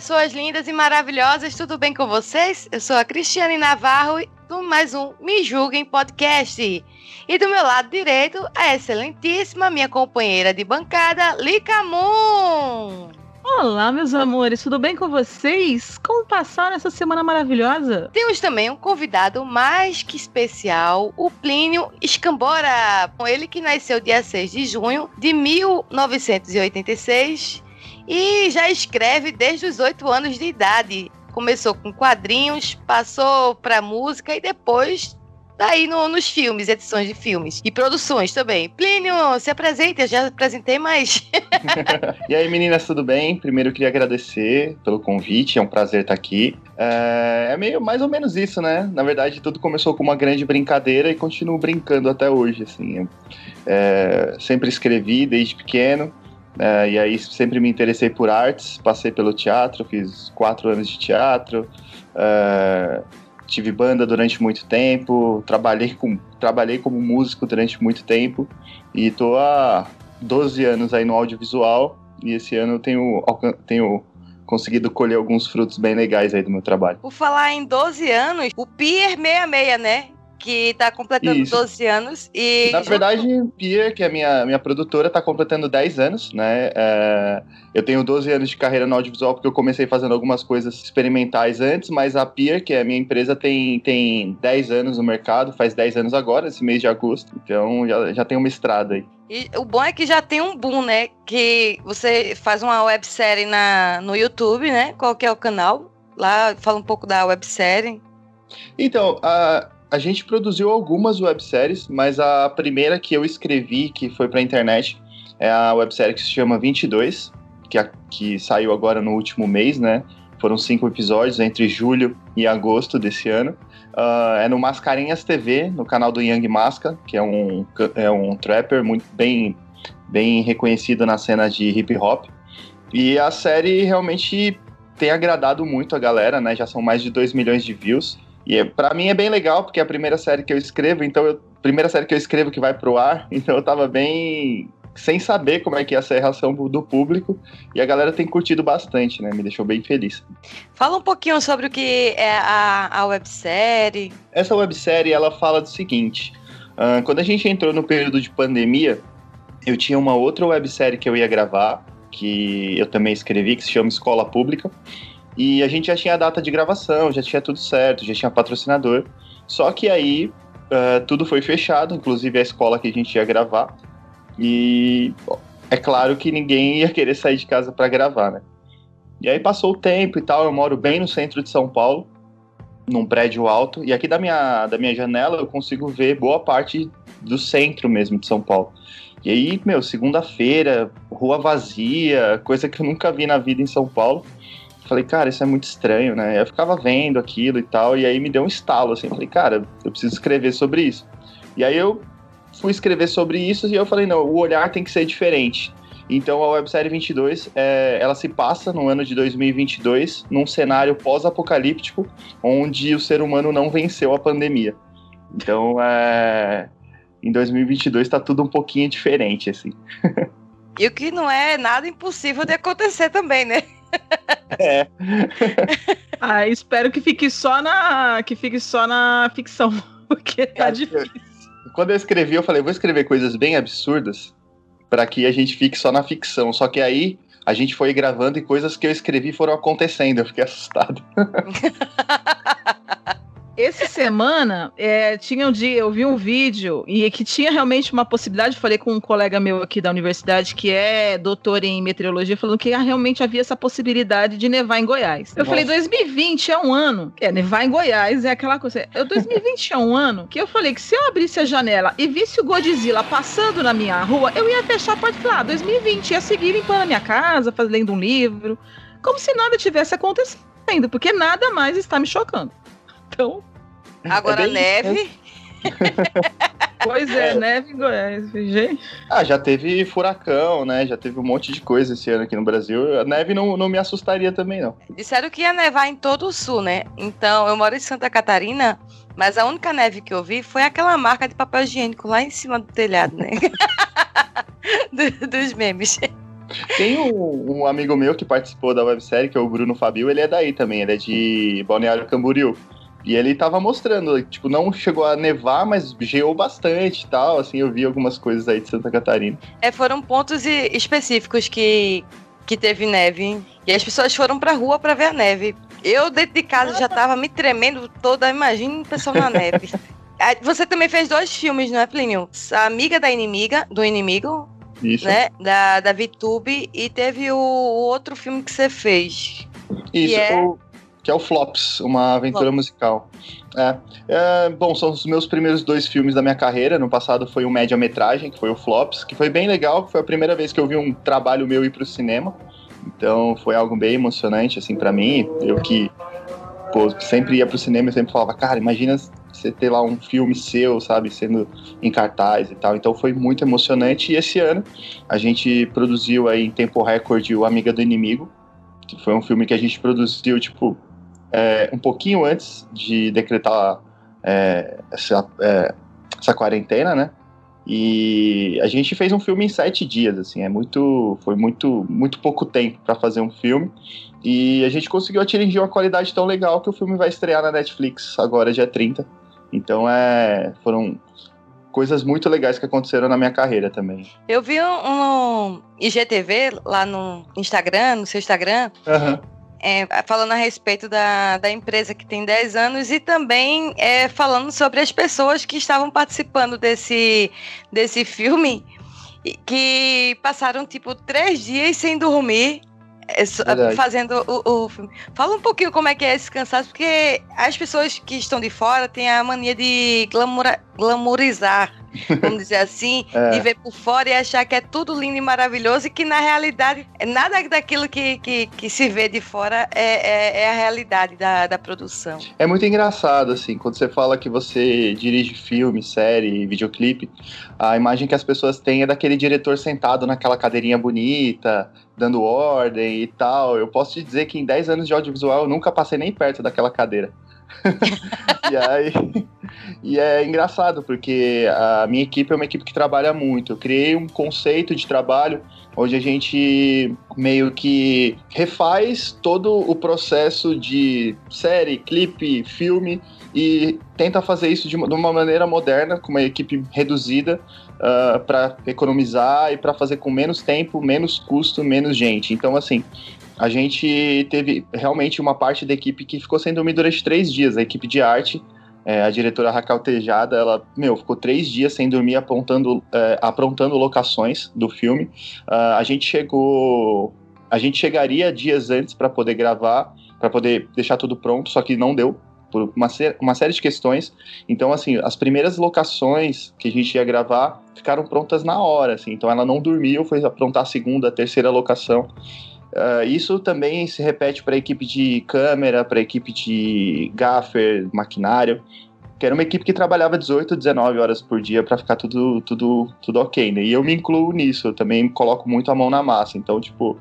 Pessoas lindas e maravilhosas, tudo bem com vocês? Eu sou a Cristiane Navarro do mais um Me Julguem Podcast. E do meu lado direito, a excelentíssima minha companheira de bancada, Lica Moon. Olá, meus amores, tudo bem com vocês? Como passaram essa semana maravilhosa? Temos também um convidado mais que especial, o Plínio Escambora. Ele que nasceu dia 6 de junho de 1986 e já escreve desde os 8 anos de idade. Começou com quadrinhos, passou para música e depois tá aí no- nos filmes, edições de filmes e produções também. Plínio, se apresente, eu já apresentei, mas E aí, meninas, tudo bem? Primeiro eu queria agradecer pelo convite, é um prazer estar aqui. É, é meio mais ou menos isso, né? Na verdade, tudo começou com uma grande brincadeira e continuo brincando até hoje, assim. É, sempre escrevi desde pequeno, é, e aí sempre me interessei por artes, passei pelo teatro, fiz quatro anos de teatro, é, tive banda durante muito tempo, trabalhei, com, trabalhei como músico durante muito tempo, e tô há 12 anos aí no audiovisual e esse ano eu tenho, tenho conseguido colher alguns frutos bem legais aí do meu trabalho. por falar em 12 anos, o Pier 66, né? Que tá completando Isso. 12 anos e Na verdade, Pierre, que é a minha, minha produtora, está completando 10 anos, né? É, eu tenho 12 anos de carreira no audiovisual porque eu comecei fazendo algumas coisas experimentais antes, mas a Pierre, que é a minha empresa, tem, tem 10 anos no mercado, faz 10 anos agora, esse mês de agosto. Então já, já tem uma estrada aí. E o bom é que já tem um boom, né? Que você faz uma websérie na, no YouTube, né? Qual que é o canal? Lá fala um pouco da websérie. Então, a, a gente produziu algumas webséries, mas a primeira que eu escrevi, que foi pra internet, é a websérie que se chama 22, que, a- que saiu agora no último mês, né? Foram cinco episódios entre julho e agosto desse ano. Ah, é no Mascarenhas TV, no canal do Young Masca, que é um, é um trapper muito bem, bem reconhecido na cena de hip hop. E a série realmente tem agradado muito a galera, né? Já são mais de 2 milhões de views. E é, para mim é bem legal, porque é a primeira série que eu escrevo, então eu, primeira série que eu escrevo que vai pro ar, então eu tava bem sem saber como é que ia ser a reação do público, e a galera tem curtido bastante, né? Me deixou bem feliz. Fala um pouquinho sobre o que é a, a websérie. Essa websérie, ela fala do seguinte, ah, quando a gente entrou no período de pandemia, eu tinha uma outra websérie que eu ia gravar, que eu também escrevi, que se chama Escola Pública, e a gente já tinha a data de gravação, já tinha tudo certo, já tinha patrocinador, só que aí ah, tudo foi fechado, inclusive a escola que a gente ia gravar, e é claro que ninguém ia querer sair de casa para gravar, né? E aí passou o tempo e tal, eu moro bem no centro de São Paulo, num prédio alto, e aqui da minha, da minha janela eu consigo ver boa parte do centro mesmo de São Paulo. E aí, meu, segunda-feira, rua vazia, coisa que eu nunca vi na vida em São Paulo. Falei, cara, isso é muito estranho, né? Eu ficava vendo aquilo e tal, e aí me deu um estalo, assim. Falei, cara, eu preciso escrever sobre isso. E aí eu fui escrever sobre isso e eu falei, não, o olhar tem que ser diferente. Então a websérie 22, é, ela se passa no ano de 2022, num cenário pós-apocalíptico, onde o ser humano não venceu a pandemia. Então, é, em 2022 tá tudo um pouquinho diferente, assim. E o que não é nada impossível de acontecer também, né? É. Ah, espero que fique só na que fique só na ficção, porque tá Cara, difícil. Quando eu escrevi, eu falei, vou escrever coisas bem absurdas para que a gente fique só na ficção. Só que aí a gente foi gravando e coisas que eu escrevi foram acontecendo. Eu fiquei assustado. Esse semana é, tinha um dia, eu vi um vídeo e que tinha realmente uma possibilidade. Falei com um colega meu aqui da universidade que é doutor em meteorologia, falando que realmente havia essa possibilidade de nevar em Goiás. Eu Nossa. falei, 2020 é um ano. É, nevar em Goiás é aquela coisa. Eu, 2020 é um ano que eu falei que se eu abrisse a janela e visse o Godzilla passando na minha rua, eu ia fechar a porta e falar, ah, 2020, ia seguir limpando a minha casa, fazendo um livro. Como se nada tivesse acontecendo, porque nada mais está me chocando. Então. Agora é neve. pois é, é, neve em Goiás, gente. Ah, já teve furacão, né? Já teve um monte de coisa esse ano aqui no Brasil. A neve não, não me assustaria também, não. Disseram que ia nevar em todo o sul, né? Então, eu moro em Santa Catarina, mas a única neve que eu vi foi aquela marca de papel higiênico lá em cima do telhado, né? do, dos memes. Tem um, um, amigo meu que participou da websérie, que é o Bruno Fabio, ele é daí também, ele é de Balneário Camboriú. E ele tava mostrando, tipo, não chegou a nevar, mas geou bastante e tal. Assim, eu vi algumas coisas aí de Santa Catarina. É, foram pontos específicos que, que teve neve. E as pessoas foram pra rua pra ver a neve. Eu, dentro de casa, já tava me tremendo toda. Imagina o pessoal na neve. Você também fez dois filmes, não é, Plínio? A Amiga da Inimiga, do Inimigo, Isso. né? Da, da VTube. E teve o, o outro filme que você fez. Isso, que é... o que é o Flops, uma aventura musical. É. é. Bom, são os meus primeiros dois filmes da minha carreira. No passado foi um média-metragem, que foi o Flops, que foi bem legal, foi a primeira vez que eu vi um trabalho meu ir pro cinema. Então foi algo bem emocionante, assim, para mim. Eu que pô, sempre ia pro cinema e sempre falava, cara, imagina você ter lá um filme seu, sabe, sendo em cartaz e tal. Então foi muito emocionante. E esse ano a gente produziu aí em tempo recorde o Amiga do Inimigo, que foi um filme que a gente produziu, tipo, é, um pouquinho antes de decretar é, essa, é, essa quarentena, né? E a gente fez um filme em sete dias, assim, é muito, foi muito, muito pouco tempo para fazer um filme. E a gente conseguiu atingir uma qualidade tão legal que o filme vai estrear na Netflix agora, dia 30. Então é, foram coisas muito legais que aconteceram na minha carreira também. Eu vi um, um IGTV lá no Instagram, no seu Instagram. Uhum é, falando a respeito da, da empresa que tem 10 anos e também é, falando sobre as pessoas que estavam participando desse, desse que passaram tipo três dias sem dormir é, fazendo o, o, filme. Fala um pouquinho como é que é esse cansaço, porque as pessoas que estão de fora têm a mania de glamoura, glamourizar vamos dizer assim, é. e ver por fora e achar que é tudo lindo e maravilhoso e que na realidade nada daquilo que, que, que se vê de fora é, é, é, a realidade da, da produção. É muito engraçado, assim, quando você fala que você dirige filme, série, videoclipe, a imagem que as pessoas têm é daquele diretor sentado naquela cadeirinha bonita, dando ordem e tal. Eu posso te dizer que em 10 anos de audiovisual eu nunca passei nem perto daquela cadeira. e aí e é engraçado porque a minha equipe é uma equipe que trabalha muito. Eu criei um conceito de trabalho onde a gente meio que refaz todo o processo de série, clipe, filme e tenta fazer isso de uma maneira moderna, com uma equipe reduzida, uh, ah, para economizar e para fazer com menos tempo, menos custo, menos gente. Então, assim, a gente teve realmente uma parte da equipe que ficou sem dormir durante três dias, a equipe de arte. É, a diretora Raquel Tejada, ela, meu, ficou três dias sem dormir apontando, é, aprontando locações do filme. Uh, a gente chegou. A gente chegaria dias antes para poder gravar, para poder deixar tudo pronto, só que não deu por uma, uma série de questões. Então, assim, as primeiras locações que a gente ia gravar ficaram prontas na hora, assim. Então, ela não dormiu, foi aprontar a segunda, a terceira locação. Uh, isso também se repete para a equipe de câmera, para a equipe de gaffer, maquinário, que era uma equipe que trabalhava 18, 19 horas por dia para ficar tudo, tudo, tudo ok, né? E eu me incluo nisso, eu também coloco muito a mão na massa. Então, tipo,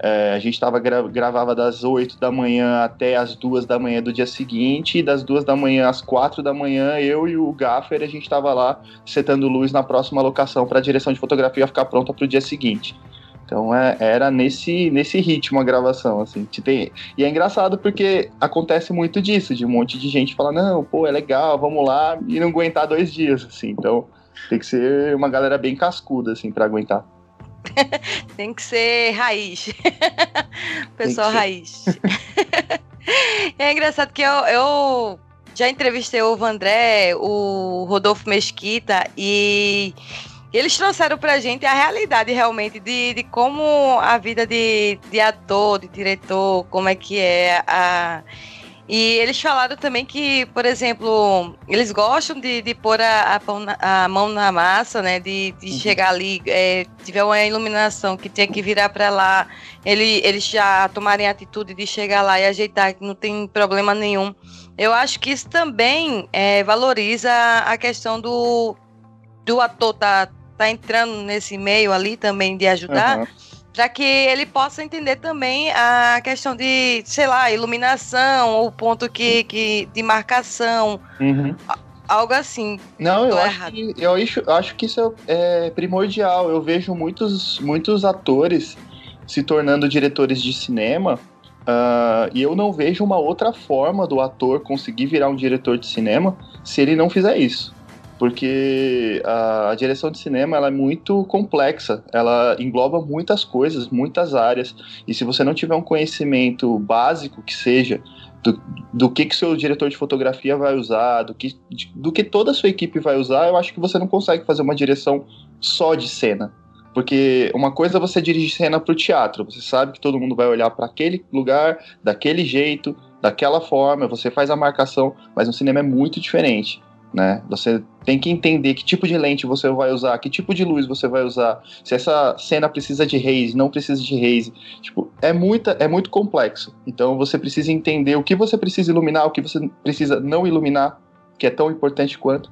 é, a gente tava, gra gravava das 8 da manhã até as 2 da manhã do dia seguinte, e das 2 da manhã às 4 da manhã, eu e o Gaffer, a gente estava lá setando luz na próxima locação para a direção de fotografia ficar pronta para o dia seguinte. Então é, era nesse, nesse ritmo a gravação, assim. Tem, e é engraçado porque acontece muito disso, de um monte de gente falar, não, pô, é legal, vamos lá, e não aguentar dois dias, assim. Então tem que ser uma galera bem cascuda, assim, para aguentar. tem que ser raiz. Pessoal raiz. é engraçado que eu, eu já entrevistei o Vandré, o Rodolfo Mesquita e eles trouxeram pra gente a realidade realmente de, de como a vida de, de ator, de diretor, como é que é a. E eles falaram também que, por exemplo, eles gostam de, de pôr a, a, a mão na massa, né? De, de uhum. chegar ali, é, tiver uma iluminação que tinha que virar para lá, ele, eles já tomarem a atitude de chegar lá e ajeitar, que não tem problema nenhum. Eu acho que isso também é, valoriza a questão do, do ator tá, tá entrando nesse meio ali também de ajudar. Uhum. Para que ele possa entender também a questão de, sei lá, iluminação, o ponto que, que de marcação, uhum. algo assim. Não, eu acho, que, eu acho, eu acho que isso é primordial. Eu vejo muitos, muitos atores se tornando diretores de cinema uh, e eu não vejo uma outra forma do ator conseguir virar um diretor de cinema se ele não fizer isso porque a, a, direção de cinema ela é muito complexa, ela engloba muitas coisas, muitas áreas, e se você não tiver um conhecimento básico que seja do, do que que seu diretor de fotografia vai usar, do que, do que toda a sua equipe vai usar, eu acho que você não consegue fazer uma direção só de cena. Porque uma coisa é você dirigir cena para o teatro, você sabe que todo mundo vai olhar para aquele lugar, daquele jeito, daquela forma, você faz a marcação, mas no cinema é muito diferente né? Você tem que entender que tipo de lente você vai usar, que tipo de luz você vai usar, se essa cena precisa de haze, não precisa de haze. Tipo, é, muita, é muito complexo. Então você precisa entender o que você precisa iluminar, o que você precisa não iluminar, que é tão importante quanto.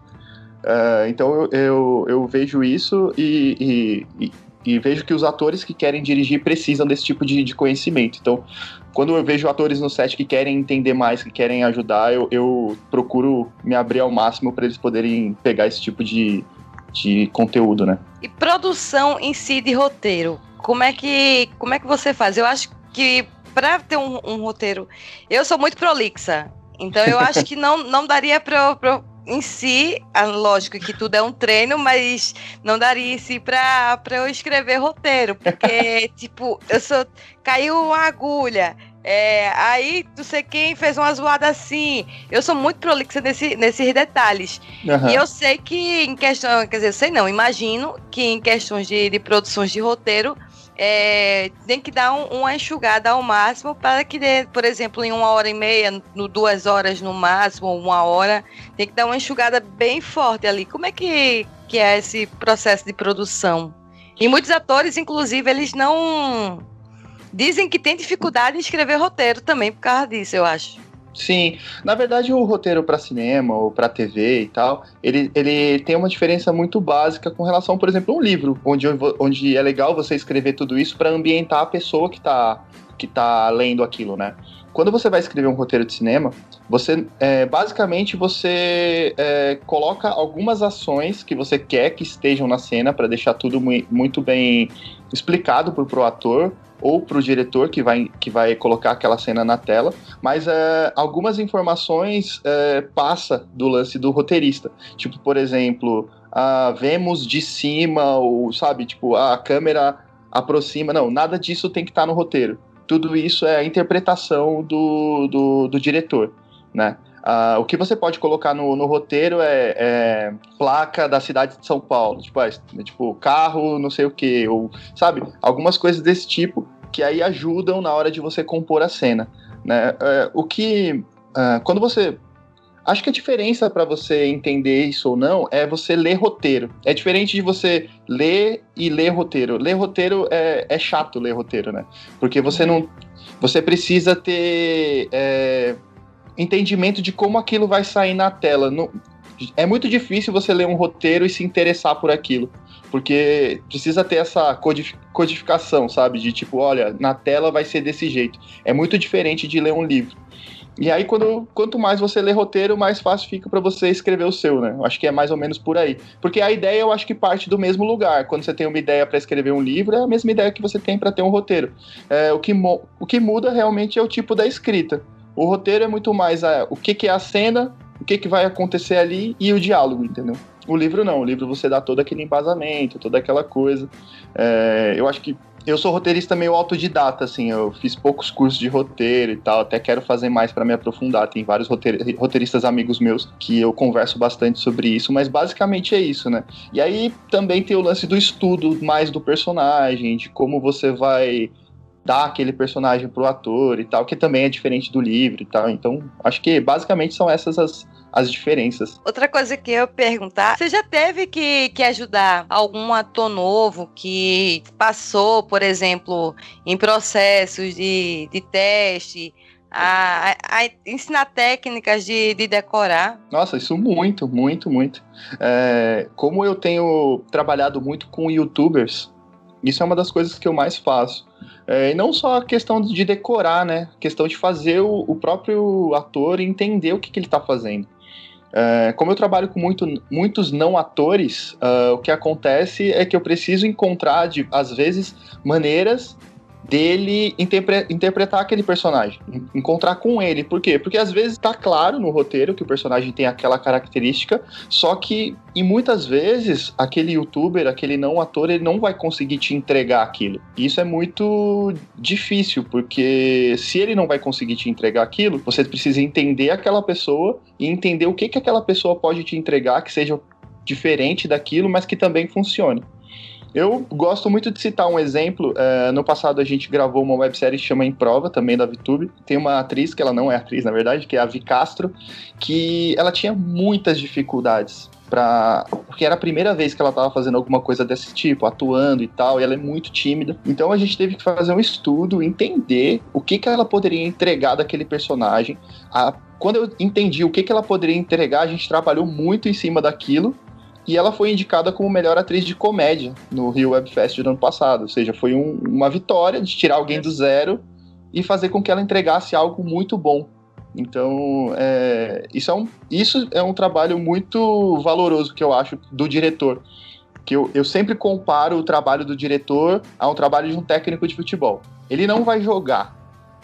Uh, então eu, eu, eu, vejo isso e, e, e, vejo que os atores que querem dirigir precisam desse tipo de, de conhecimento. Então, quando eu vejo atores no set que querem entender mais, que querem ajudar, eu, eu procuro me abrir ao máximo para eles poderem pegar esse tipo de, de conteúdo, né? E produção em si de roteiro, como é que, como é que você faz? Eu acho que para ter um, um, roteiro, eu sou muito prolixa, então eu acho que não, não daria para em si, lógico que tudo é um treino, mas não daria em si pra, pra eu escrever roteiro, porque, tipo, eu sou. Caiu uma agulha. É, aí, não sei quem fez uma zoada assim. Eu sou muito prolixa nesse, nesses detalhes. Uhum. E eu sei que em questão. Quer dizer, eu sei não, imagino que em questões de, de produções de roteiro é, tem que dar um, uma enxugada ao máximo para que, por exemplo, em uma hora e meia, no duas horas no máximo, uma hora, tem que dar uma enxugada bem forte ali. Como é que, que é esse processo de produção? E muitos atores, inclusive, eles não dizem que tem dificuldade em escrever roteiro também por causa disso, eu acho. Sim, na verdade o roteiro para cinema ou para TV e tal, ele, ele tem uma diferença muito básica com relação, por exemplo, a um livro, onde, onde é legal você escrever tudo isso para ambientar a pessoa que está que tá lendo aquilo, né? Quando você vai escrever um roteiro de cinema, você é, basicamente você é, coloca algumas ações que você quer que estejam na cena para deixar tudo muito bem explicado pro, pro ator ou para o diretor que vai, que vai colocar aquela cena na tela, mas é, algumas informações é, passa do lance do roteirista. Tipo, por exemplo, ah, vemos de cima, ou sabe, tipo, a câmera aproxima. Não, nada disso tem que estar tá no roteiro. Tudo isso é a interpretação do, do, do diretor, né? Uh, o que você pode colocar no, no roteiro é, é, placa da cidade de São Paulo, tipo, é, tipo carro, não sei o que, ou sabe, algumas coisas desse tipo que aí ajudam na hora de você compor a cena, né? É, o que uh, quando você Acho que a diferença para você entender isso ou não é você ler roteiro. É diferente de você ler e ler roteiro. Ler roteiro é, é chato ler roteiro, né? Porque você não. Você precisa ter é, entendimento de como aquilo vai sair na tela. É muito difícil você ler um roteiro e se interessar por aquilo. Porque precisa ter essa codificação, sabe? De tipo, olha, na tela vai ser desse jeito. É muito diferente de ler um livro. E aí, quando, quanto mais você lê roteiro, mais fácil fica para você escrever o seu, né? Eu acho que é mais ou menos por aí. Porque a ideia, eu acho que parte do mesmo lugar. Quando você tem uma ideia para escrever um livro, é a mesma ideia que você tem para ter um roteiro. É, o, que o que muda realmente é o tipo da escrita. O roteiro é muito mais a, o que, que é a cena, o que, que vai acontecer ali e o diálogo, entendeu? O livro não, o livro você dá todo aquele embasamento, toda aquela coisa. É, eu acho que eu sou roteirista meio autodidata, assim, eu fiz poucos cursos de roteiro e tal, até quero fazer mais para me aprofundar. Tem vários roteiristas amigos meus que eu converso bastante sobre isso, mas basicamente é isso, né? E aí também tem o lance do estudo mais do personagem, de como você vai dar aquele personagem pro ator e tal, que também é diferente do livro e tal. Então, acho que basicamente são essas as, as diferenças. Outra coisa que eu ia perguntar, você já teve que, que ajudar algum ator novo que passou, por exemplo, em processos de, de teste, a, a, a, ensinar técnicas de, de decorar? Nossa, isso muito, muito, muito. É, como eu tenho trabalhado muito com youtubers, isso é uma das coisas que eu mais faço. É, e não só a questão de decorar, né? A questão de fazer o, o próprio ator entender o que, que ele está fazendo. É, como eu trabalho com muito, muitos não atores, uh, o que acontece é que eu preciso encontrar, de, às vezes, maneiras dele interpre interpretar aquele personagem, encontrar com ele. Por quê? Porque às vezes tá claro no roteiro que o personagem tem aquela característica, só que e muitas vezes aquele youtuber, aquele não ator, ele não vai conseguir te entregar aquilo. E isso é muito difícil, porque se ele não vai conseguir te entregar aquilo, você precisa entender aquela pessoa e entender o que que aquela pessoa pode te entregar que seja diferente daquilo, mas que também funcione. Eu gosto muito de citar um exemplo. É, no passado a gente gravou uma websérie que chama Em Prova, também da VTube. Tem uma atriz, que ela não é atriz, na verdade, que é a Vi Castro, que ela tinha muitas dificuldades. Pra... Porque era a primeira vez que ela estava fazendo alguma coisa desse tipo, atuando e tal, e ela é muito tímida. Então a gente teve que fazer um estudo, entender o que, que ela poderia entregar daquele personagem. A... Quando eu entendi o que, que ela poderia entregar, a gente trabalhou muito em cima daquilo e ela foi indicada como melhor atriz de comédia no Rio Web Fest do ano passado. Ou seja, foi um, uma vitória de tirar alguém do zero e fazer com que ela entregasse algo muito bom. Então, é, isso, é um, isso é um trabalho muito valoroso que eu acho do diretor. Que eu, eu sempre comparo o trabalho do diretor a um trabalho de um técnico de futebol. Ele não vai jogar,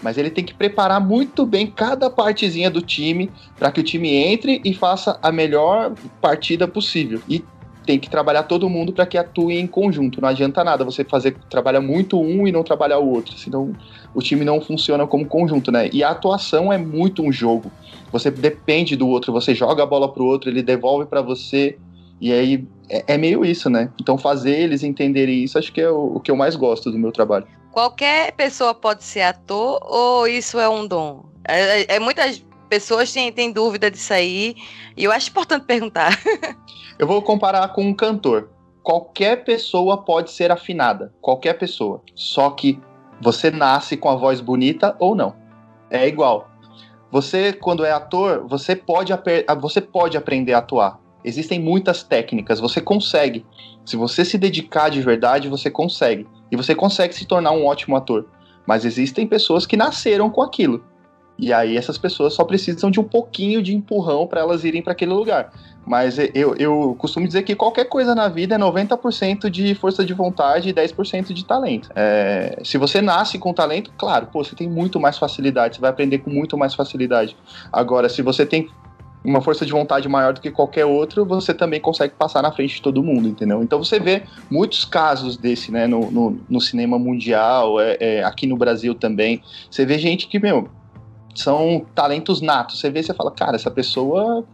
mas ele tem que preparar muito bem cada partezinha do time para que o time entre e faça a melhor partida possível. E tem que trabalhar todo mundo para que atue em conjunto. Não adianta nada você fazer trabalhar muito um e não trabalhar o outro, senão o time não funciona como conjunto, né? E a atuação é muito um jogo. Você depende do outro, você joga a bola pro outro, ele devolve para você. E aí é, é, meio isso, né? Então fazer eles entenderem isso, acho que é o, o que eu mais gosto do meu trabalho. Qualquer pessoa pode ser ator ou isso é um dom? É, é, é muitas pessoas têm, têm dúvida disso aí e eu acho importante perguntar. eu vou comparar com um cantor. Qualquer pessoa pode ser afinada, qualquer pessoa. Só que você nasce com a voz bonita ou não. É igual. Você, quando é ator, você pode, você pode aprender a atuar. Existem muitas técnicas, você consegue. Se você se dedicar de verdade, você consegue. E você consegue se tornar um ótimo ator. Mas existem pessoas que nasceram com aquilo. E aí essas pessoas só precisam de um pouquinho de empurrão para elas irem para aquele lugar. Mas eu, eu costumo dizer que qualquer coisa na vida é 90% de força de vontade e 10% de talento. É, se você nasce com talento, claro, pô, você tem muito mais facilidade, você vai aprender com muito mais facilidade. Agora, se você tem uma força de vontade maior do que qualquer outro, você também consegue passar na frente de todo mundo, entendeu? Então você vê muitos casos desse, né, no, no, no cinema mundial, é, é, aqui no Brasil também. Você vê gente que, meu, são talentos natos. Você vê, você fala, cara, essa pessoa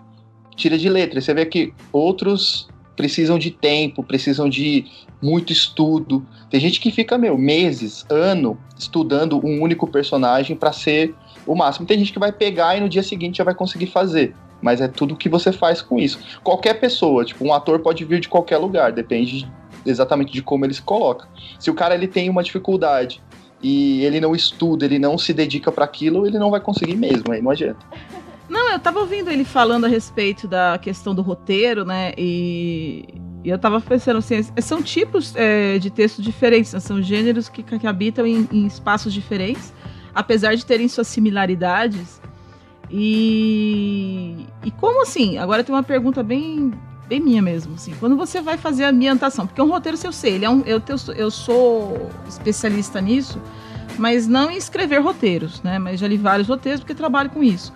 tira de letra. Você vê que outros precisam de tempo, precisam de muito estudo. Tem gente que fica, meu, meses, ano, estudando um único personagem para ser o máximo. Tem gente que vai pegar e no dia seguinte já vai conseguir fazer mas é tudo que você faz com isso. Qualquer pessoa, tipo, um ator pode vir de qualquer lugar, depende exatamente de como ele se coloca. Se o cara ele tem uma dificuldade e ele não estuda, ele não se dedica para aquilo, ele não vai conseguir mesmo, aí não adianta. Não, eu tava ouvindo ele falando a respeito da questão do roteiro, né? E, e eu tava pensando assim, são tipos é, de textos diferentes, né? são gêneros que, que habitam em, em espaços diferentes, apesar de terem suas similaridades. E, e como assim? Agora tem uma pergunta bem, bem minha mesmo. Assim, quando você vai fazer a ambientação, porque um roteiro, eu sei, ele é um, eu, eu sou especialista nisso, mas não em escrever roteiros, né? Mas já li vários roteiros porque trabalho com isso.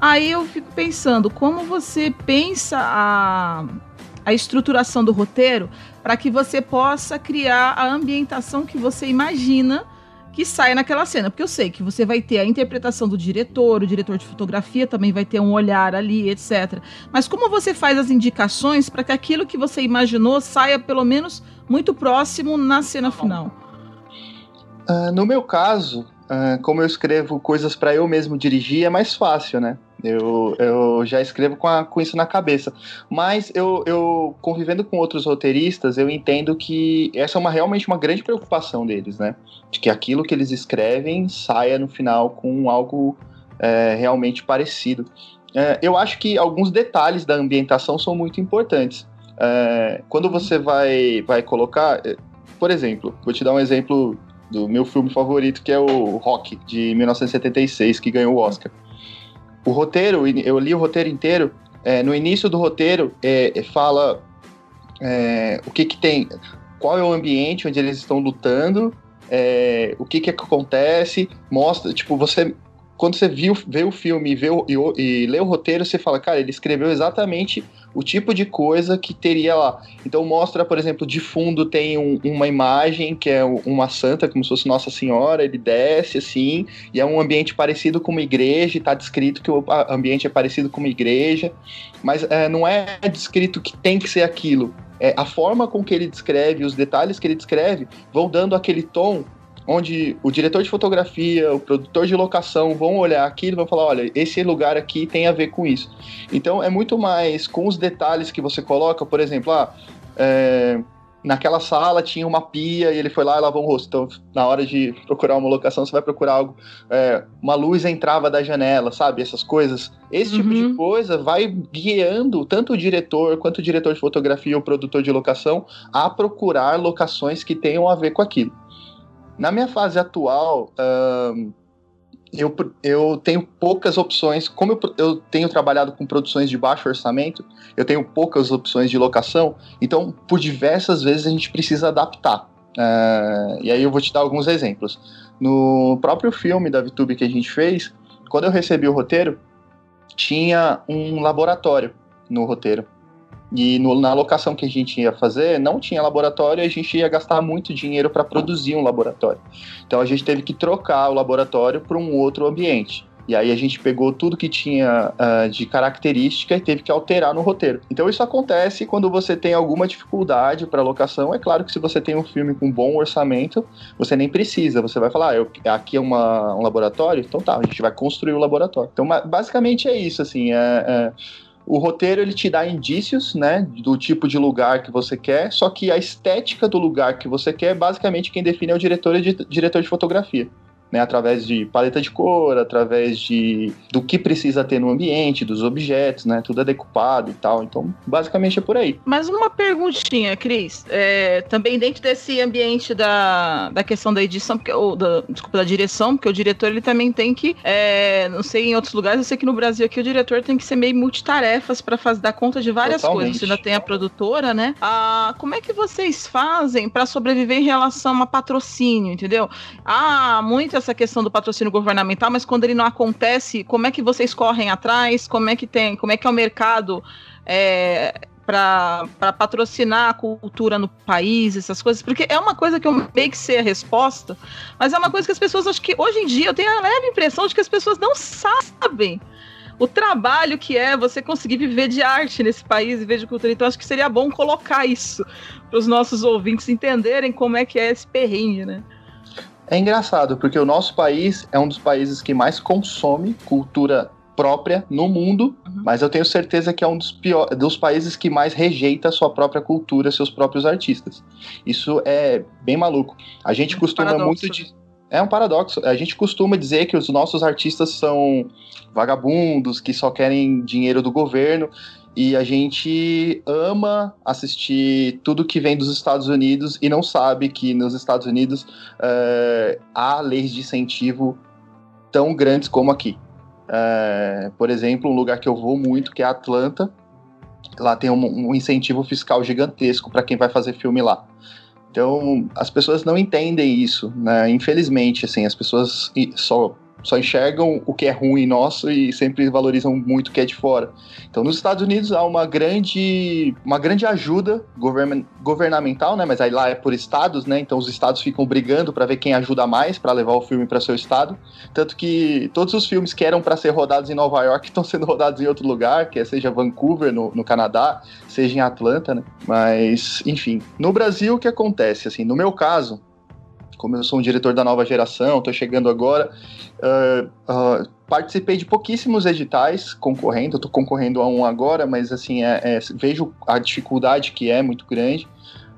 Aí eu fico pensando, como você pensa a, a estruturação do roteiro para que você possa criar a ambientação que você imagina que saia naquela cena, porque eu sei que você vai ter a interpretação do diretor, o diretor de fotografia também vai ter um olhar ali, etc. Mas como você faz as indicações para que aquilo que você imaginou saia pelo menos muito próximo na cena final? Uh, no meu caso, como eu escrevo coisas para eu mesmo dirigir, é mais fácil, né? Eu, eu já escrevo com, a, com isso na cabeça. Mas eu, eu, convivendo com outros roteiristas, eu entendo que essa é uma, realmente uma grande preocupação deles, né? De que aquilo que eles escrevem saia no final com algo é, realmente parecido. É, eu acho que alguns detalhes da ambientação são muito importantes. É, quando você vai, vai colocar, é, por exemplo, vou te dar um exemplo do meu filme favorito, que é o Rock, de 1976, que ganhou o Oscar o roteiro, eu li o roteiro inteiro. É, no início do roteiro, é, é, fala é, o que, que tem, qual é o ambiente onde eles estão lutando, é, o que, que acontece, mostra, tipo, você quando você viu, vê o filme vê o, e, e, lê o roteiro, você fala, cara, ele escreveu exatamente o tipo de coisa que teria lá. Então mostra, por exemplo, de fundo tem um, uma imagem que é uma santa, como se fosse Nossa Senhora, ele desce assim, e é um ambiente parecido com uma igreja, e tá descrito que o ambiente é parecido com uma igreja, mas é, não é descrito que tem que ser aquilo. É, a forma com que ele descreve, os detalhes que ele descreve, vão dando aquele tom onde o diretor de fotografia, o produtor de locação vão olhar aquilo e vão falar: olha, esse lugar aqui tem a ver com isso. Então é muito mais com os detalhes que você coloca, por exemplo, ah, é, naquela sala tinha uma pia e ele foi lá e lavou o rosto. Então, na hora de procurar uma locação, você vai procurar algo. É, uma luz entrava da janela, sabe? Essas coisas. Esse uhum. tipo de uhum. coisa vai guiando tanto o diretor quanto o diretor de fotografia ou o produtor de locação a procurar locações que tenham a ver com aquilo. Na minha fase atual, eu, eu tenho poucas opções. Como eu, eu, tenho trabalhado com produções de baixo orçamento, eu tenho poucas opções de locação, então por diversas vezes a gente precisa adaptar. Uh, e aí eu vou te dar alguns exemplos. No próprio filme da VTube que a gente fez, quando eu recebi o roteiro, tinha um laboratório no roteiro. E no, na alocação que a gente ia fazer, não tinha laboratório a gente ia gastar muito dinheiro para produzir um laboratório. Então a gente teve que trocar o laboratório para um outro ambiente. E aí a gente pegou tudo que tinha uh, de característica e teve que alterar no roteiro. Então isso acontece quando você tem alguma dificuldade para locação. É claro que se você tem um filme com bom orçamento, você nem precisa. Você vai falar, ah, eu, aqui é uma, um laboratório, então tá, a gente vai construir o laboratório. Então basicamente é isso, assim, é, é o roteiro ele te dá indícios, né, do tipo de lugar que você quer, só que a estética do lugar que você quer, basicamente quem define é o diretor e diretor de fotografia né, através de paleta de cor, através de do que precisa ter no ambiente, dos objetos, né, tudo é decupado e tal. Então, basicamente é por aí. Mas uma perguntinha, Cris, é, também dentro desse ambiente da, da questão da edição, porque, ou da, desculpa, da direção, porque o diretor ele também tem que, é, não sei em outros lugares, eu sei que no Brasil aqui o diretor tem que ser meio multitarefas para dar conta de várias Totalmente. coisas. Você ainda tem a produtora, né? Ah, como é que vocês fazem para sobreviver em relação a patrocínio, entendeu? Ah, muitas essa questão do patrocínio governamental, mas quando ele não acontece, como é que vocês correm atrás? Como é que tem, como é que é o mercado é, para patrocinar a cultura no país, essas coisas? Porque é uma coisa que eu meio que sei a resposta, mas é uma coisa que as pessoas, acho que hoje em dia, eu tenho a leve impressão de que as pessoas não sabem o trabalho que é você conseguir viver de arte nesse país e viver de cultura. Então, acho que seria bom colocar isso para os nossos ouvintes entenderem como é que é esse perrengue, né? É engraçado, porque o nosso país é um dos países que mais consome cultura própria no mundo, uhum. mas eu tenho certeza que é um dos, pior, dos países que mais rejeita a sua própria cultura, seus próprios artistas. Isso é bem maluco. A gente é costuma paradoxo. muito de. É um paradoxo. A gente costuma dizer que os nossos artistas são vagabundos, que só querem dinheiro do governo. E a gente ama assistir tudo que vem dos Estados Unidos e não sabe que nos Estados Unidos é, há leis de incentivo tão grandes como aqui. É, por exemplo, um lugar que eu vou muito, que é Atlanta, lá tem um, um incentivo fiscal gigantesco para quem vai fazer filme lá. Então, as pessoas não entendem isso, né? Infelizmente, assim, as pessoas só só enxergam o que é ruim nosso e sempre valorizam muito o que é de fora. Então, nos Estados Unidos há uma grande, uma grande ajuda govern governamental, né? Mas aí lá é por estados, né? Então os estados ficam brigando para ver quem ajuda mais para levar o filme para seu estado. Tanto que todos os filmes que eram para ser rodados em Nova York estão sendo rodados em outro lugar, que é, seja Vancouver no, no Canadá, seja em Atlanta, né? Mas, enfim, no Brasil o que acontece? Assim, no meu caso, como eu sou um diretor da nova geração, estou chegando agora, uh, uh, participei de pouquíssimos editais concorrendo, estou concorrendo a um agora, mas assim, é, é, vejo a dificuldade que é muito grande.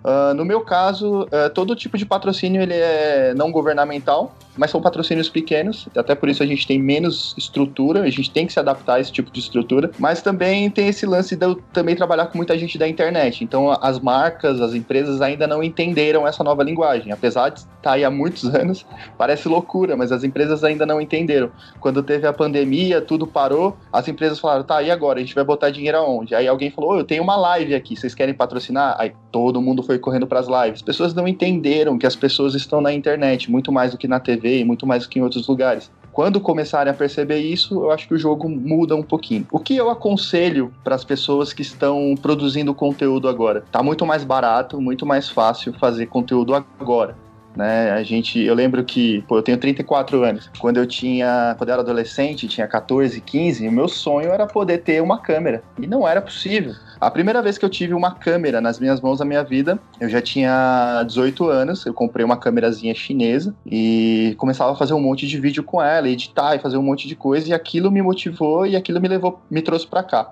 Uh, no meu caso, uh, todo tipo de patrocínio ele é não governamental, mas são patrocínios pequenos, até por isso a gente tem menos estrutura, a gente tem que se adaptar a esse tipo de estrutura, mas também tem esse lance de eu também trabalhar com muita gente da internet. Então as marcas, as empresas ainda não entenderam essa nova linguagem, apesar de estar aí há muitos anos, parece loucura, mas as empresas ainda não entenderam. Quando teve a pandemia, tudo parou, as empresas falaram, tá, e agora? A gente vai botar dinheiro aonde? Aí alguém falou, oh, eu tenho uma live aqui, vocês querem patrocinar? Aí todo mundo foi correndo para as lives. As pessoas não entenderam que as pessoas estão na internet, muito mais do que na TV TV e muito mais do que em outros lugares. Quando começarem a perceber isso, eu acho que o jogo muda um pouquinho. O que eu aconselho para as pessoas que estão produzindo conteúdo agora? Tá muito mais barato, muito mais fácil fazer conteúdo agora. Né? A gente, eu lembro que, pô, eu tenho 34 anos. Quando eu tinha, quando eu era adolescente, tinha 14, 15, o meu sonho era poder ter uma câmera. E não era possível. A primeira vez que eu tive uma câmera nas minhas mãos na minha vida, eu já tinha 18 anos, eu comprei uma câmerazinha chinesa e começava a fazer um monte de vídeo com ela, editar e fazer um monte de coisa, e aquilo me motivou e aquilo me levou, me trouxe para cá.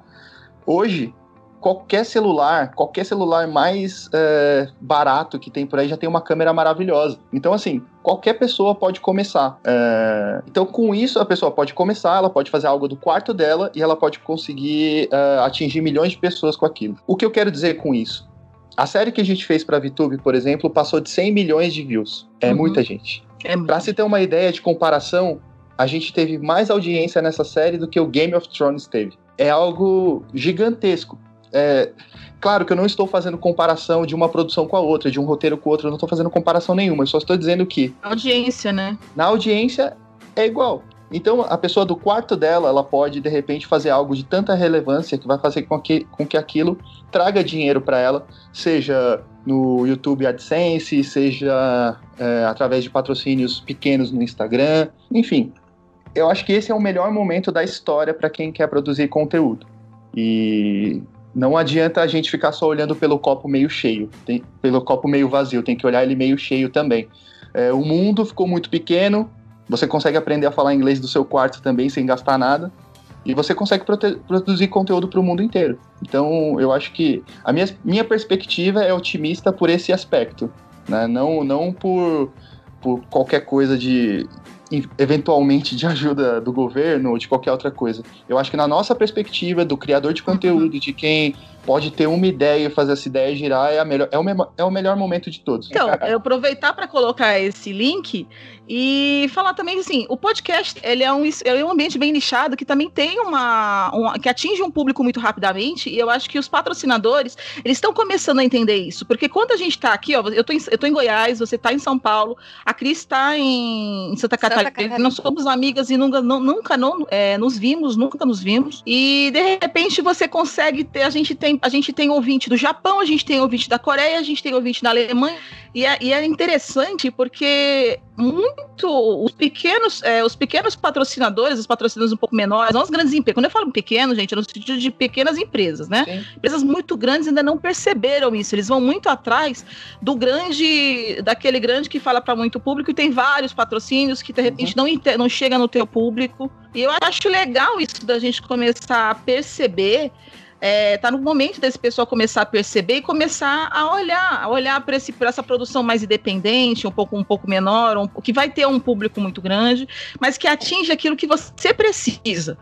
Hoje, qualquer celular, qualquer celular mais é, barato que tem por aí já tem uma câmera maravilhosa. Então, assim, qualquer pessoa pode começar. É, então, com isso, a pessoa pode começar, ela pode fazer algo do quarto dela e ela pode conseguir é, atingir milhões de pessoas com aquilo. O que eu quero dizer com isso? A série que a gente fez para a VTube, por exemplo, passou de 100 milhões de views. É uhum. muita gente. É para se ter uma ideia de comparação, a gente teve mais audiência nessa série do que o Game of Thrones teve. É algo gigantesco. É, claro que eu não estou fazendo comparação de uma produção com a outra, de um roteiro com o outro, eu não estou fazendo comparação nenhuma, eu só estou dizendo que. Audiência, né? Na audiência é igual. Então, a pessoa do quarto dela, ela pode, de repente, fazer algo de tanta relevância que vai fazer com que, com que aquilo traga dinheiro para ela, seja no YouTube AdSense, seja é, através de patrocínios pequenos no Instagram, enfim. Eu acho que esse é o melhor momento da história para quem quer produzir conteúdo. E não adianta a gente ficar só olhando pelo copo meio cheio, tem, pelo copo meio vazio, tem que olhar ele meio cheio também. É, o mundo ficou muito pequeno, você consegue aprender a falar inglês do seu quarto também sem gastar nada, e você consegue produzir conteúdo para o mundo inteiro. Então, eu acho que a minha, minha perspectiva é otimista por esse aspecto, né? não, não por, por qualquer coisa de, eventualmente de ajuda do governo ou de qualquer outra coisa. Eu acho que na nossa perspectiva do criador de conteúdo, de quem pode ter uma ideia e fazer essa ideia girar, é, a melhor, é, o, é o melhor momento de todos. Então, eu aproveitar para colocar esse link e falar também assim, o podcast ele é um, é um ambiente bem nichado que também tem uma, uma, que atinge um público muito rapidamente e eu acho que os patrocinadores eles estão começando a entender isso, porque quando a gente está aqui, ó, eu tô, em, eu tô em Goiás, você está em São Paulo, a Cris está em, em Santa, Santa Catarina, Catarina, nós somos amigas e nunca, não, nunca não, é, nos vimos, nunca nos vimos e de repente você consegue ter, a gente tem, a gente tem ouvinte do Japão, a gente tem ouvinte da Coreia, a gente tem ouvinte da Alemanha e é, e é interessante porque muito os pequenos, é, os pequenos patrocinadores, os patrocinadores um pouco menores, não os grandes empresas. Quando eu falo pequeno, gente, é no sentido de pequenas empresas, né? Sim. Empresas muito grandes ainda não perceberam isso. Eles vão muito atrás do grande, daquele grande que fala para muito público e tem vários patrocínios que de repente uhum. não, não chega no teu público. E eu acho legal isso da gente começar a perceber é, tá no momento desse pessoal começar a perceber e começar a olhar, a olhar para essa produção mais independente, um pouco, um pouco menor, um, que vai ter um público muito grande, mas que atinge aquilo que você precisa.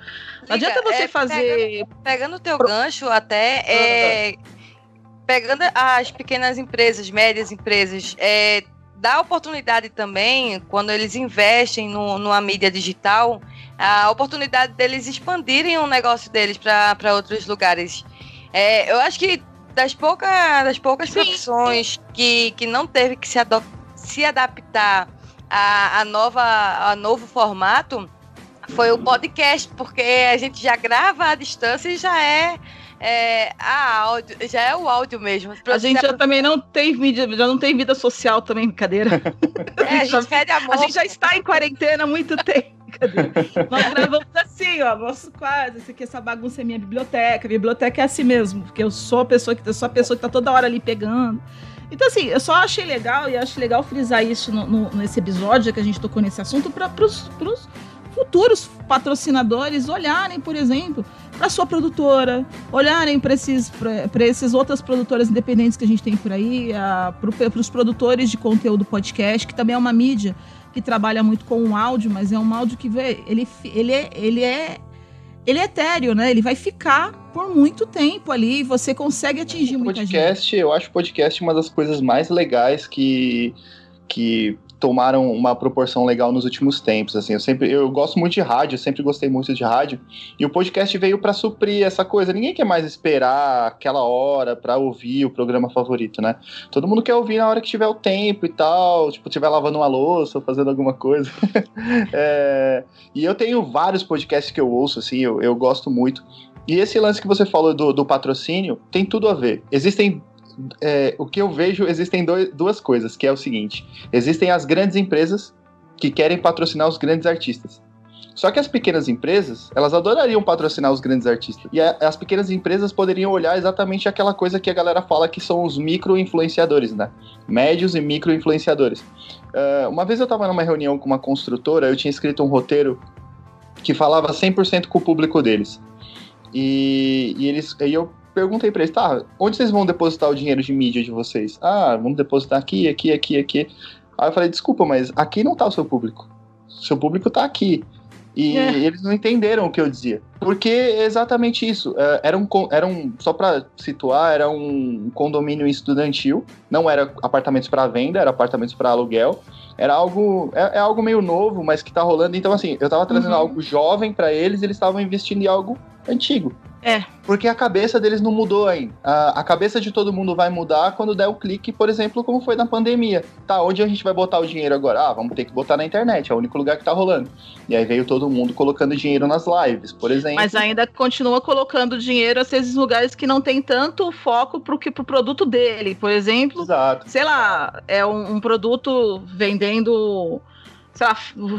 Não adianta você é, fazer. Pegando o teu Pro... gancho até. É, pegando as pequenas empresas, médias empresas, é, dá oportunidade também, quando eles investem no, numa mídia digital, a oportunidade deles expandirem o negócio deles para outros lugares. É, eu acho que das, pouca, das poucas Sim. profissões que, que não teve que se, se adaptar a, a, nova, a novo formato, foi o podcast, porque a gente já grava à distância e já é, é a áudio, já é o áudio mesmo. A gente já também não tem vida, já não tem vida social também, brincadeira. É, a gente pede amor. A gente já está em quarentena há muito tempo. Nós gravamos assim, ó. Nosso quase, esse aqui, essa bagunça é minha biblioteca. A biblioteca é assim mesmo, porque eu sou a pessoa que eu sou a pessoa que tá toda hora ali pegando. Então, assim, eu só achei legal e acho legal frisar isso no, no, nesse episódio que a gente tocou nesse assunto para os futuros patrocinadores olharem, por exemplo, para sua produtora, olharem para esses, esses outras produtoras independentes que a gente tem por aí, para os produtores de conteúdo podcast, que também é uma mídia que trabalha muito com o áudio, mas é um áudio que vê, ele, ele, é, ele é ele é etéreo, né? Ele vai ficar por muito tempo ali e você consegue atingir o muita podcast, gente. Eu acho podcast uma das coisas mais legais que, que tomaram uma proporção legal nos últimos tempos, assim, eu sempre, eu gosto muito de rádio, sempre gostei muito de rádio, e o podcast veio para suprir essa coisa, ninguém quer mais esperar aquela hora para ouvir o programa favorito, né? Todo mundo quer ouvir na hora que tiver o tempo e tal, tipo, tiver lavando uma louça ou fazendo alguma coisa. é, e eu tenho vários podcasts que eu ouço, assim, eu, eu gosto muito, e esse lance que você falou do, do patrocínio tem tudo a ver. Existem é, o que eu vejo, existem dois, duas coisas, que é o seguinte: existem as grandes empresas que querem patrocinar os grandes artistas. Só que as pequenas empresas, elas adorariam patrocinar os grandes artistas. E a, as pequenas empresas poderiam olhar exatamente aquela coisa que a galera fala que são os micro-influenciadores, né? Médios e micro-influenciadores. Uh, uma vez eu estava numa reunião com uma construtora, eu tinha escrito um roteiro que falava 100% com o público deles. E, e eles, e eu perguntei pra eles, tá, onde vocês vão depositar o dinheiro de mídia de vocês? Ah, vamos depositar aqui, aqui, aqui, aqui. Aí eu falei, desculpa, mas aqui não tá o seu público. O seu público tá aqui. E é. eles não entenderam o que eu dizia. Porque é exatamente isso. É, era um, era um só para situar, era um condomínio estudantil. Não era apartamentos para venda, era apartamentos para aluguel. Era algo. É, é, algo meio novo, mas que tá rolando. Então, assim, eu tava trazendo uhum. algo jovem para eles, eles estavam investindo em algo antigo. É. Porque a cabeça deles não mudou ainda. A, a, cabeça de todo mundo vai mudar quando der o clique, por exemplo, como foi na pandemia. Tá, onde a gente vai botar o dinheiro agora? Ah, vamos ter que botar na internet, é o único lugar que tá rolando. E aí veio todo mundo colocando dinheiro nas lives, por exemplo. Mas ainda continua colocando dinheiro esses lugares que não tem tanto foco pro, que, pro produto dele. Por exemplo, Exato. sei lá, é um, um produto vendendo